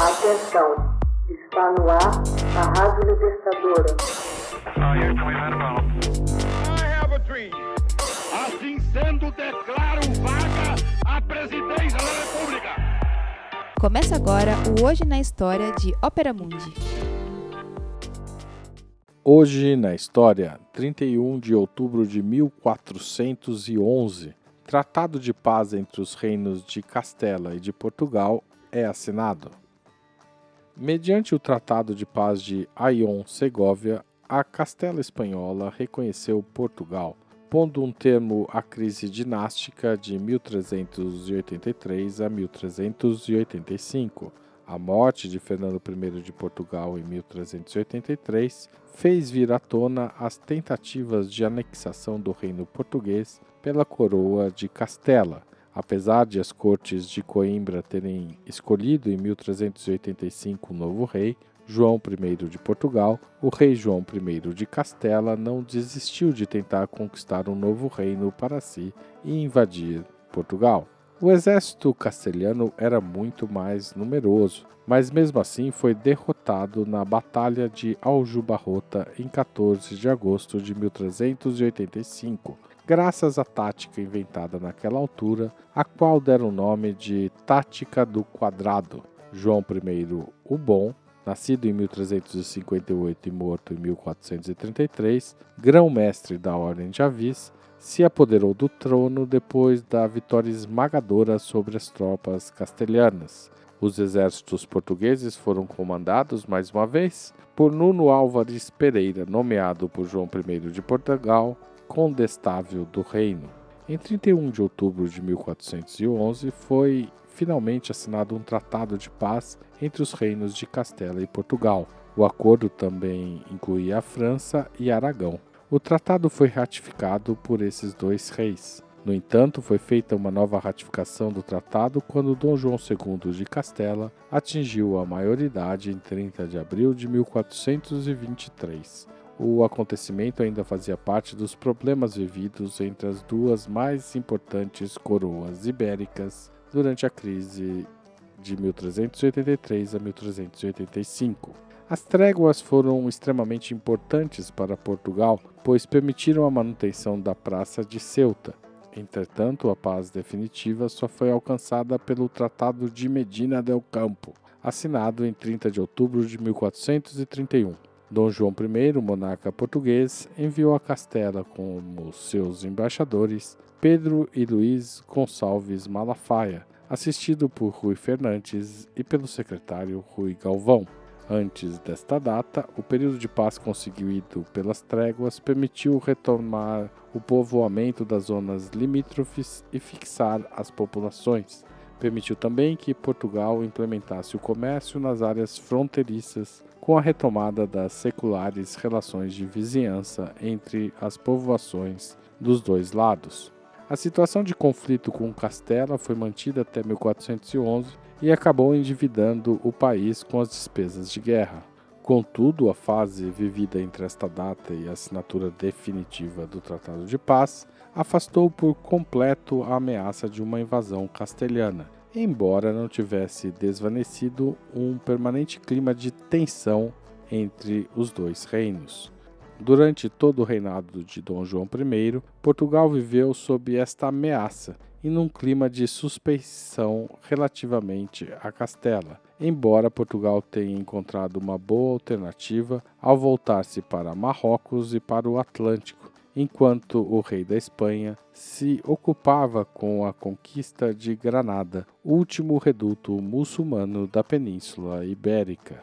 Atenção, está no ar a Rádio Libertadora. I have a dream. Assim sendo, declaro vaga a presidência da República. Começa agora o Hoje na História de Ópera Mundi. Hoje na história, 31 de outubro de 1411, Tratado de Paz entre os reinos de Castela e de Portugal é assinado. Mediante o Tratado de Paz de Aion-Segóvia, a Castela Espanhola reconheceu Portugal, pondo um termo à crise dinástica de 1383 a 1385. A morte de Fernando I de Portugal em 1383 fez vir à tona as tentativas de anexação do reino português pela coroa de Castela. Apesar de as cortes de Coimbra terem escolhido em 1385 um novo rei, João I de Portugal, o rei João I de Castela não desistiu de tentar conquistar um novo reino para si e invadir Portugal. O exército castelhano era muito mais numeroso, mas mesmo assim foi derrotado na Batalha de Aljubarrota em 14 de agosto de 1385, graças à tática inventada naquela altura, a qual deram o nome de Tática do Quadrado. João I o Bom, nascido em 1358 e morto em 1433, grão-mestre da Ordem de Avis, se apoderou do trono depois da vitória esmagadora sobre as tropas castelhanas. Os exércitos portugueses foram comandados, mais uma vez, por Nuno Álvares Pereira, nomeado por João I de Portugal condestável do reino. Em 31 de outubro de 1411 foi finalmente assinado um tratado de paz entre os reinos de Castela e Portugal. O acordo também incluía a França e Aragão. O tratado foi ratificado por esses dois reis. No entanto, foi feita uma nova ratificação do tratado quando Dom João II de Castela atingiu a maioridade em 30 de abril de 1423. O acontecimento ainda fazia parte dos problemas vividos entre as duas mais importantes coroas ibéricas durante a crise de 1383 a 1385. As tréguas foram extremamente importantes para Portugal, pois permitiram a manutenção da Praça de Ceuta. Entretanto, a paz definitiva só foi alcançada pelo Tratado de Medina del Campo, assinado em 30 de outubro de 1431. Dom João I, monarca português, enviou a Castela como seus embaixadores Pedro e Luiz Gonçalves Malafaia, assistido por Rui Fernandes e pelo secretário Rui Galvão. Antes desta data, o período de paz conseguido pelas tréguas permitiu retomar o povoamento das zonas limítrofes e fixar as populações. Permitiu também que Portugal implementasse o comércio nas áreas fronteiriças, com a retomada das seculares relações de vizinhança entre as povoações dos dois lados. A situação de conflito com Castela foi mantida até 1411 e acabou endividando o país com as despesas de guerra. Contudo, a fase vivida entre esta data e a assinatura definitiva do Tratado de Paz afastou por completo a ameaça de uma invasão castelhana, embora não tivesse desvanecido um permanente clima de tensão entre os dois reinos. Durante todo o reinado de Dom João I, Portugal viveu sob esta ameaça e num clima de suspeição relativamente a Castela, embora Portugal tenha encontrado uma boa alternativa ao voltar-se para Marrocos e para o Atlântico, enquanto o rei da Espanha se ocupava com a conquista de Granada, último reduto muçulmano da Península Ibérica.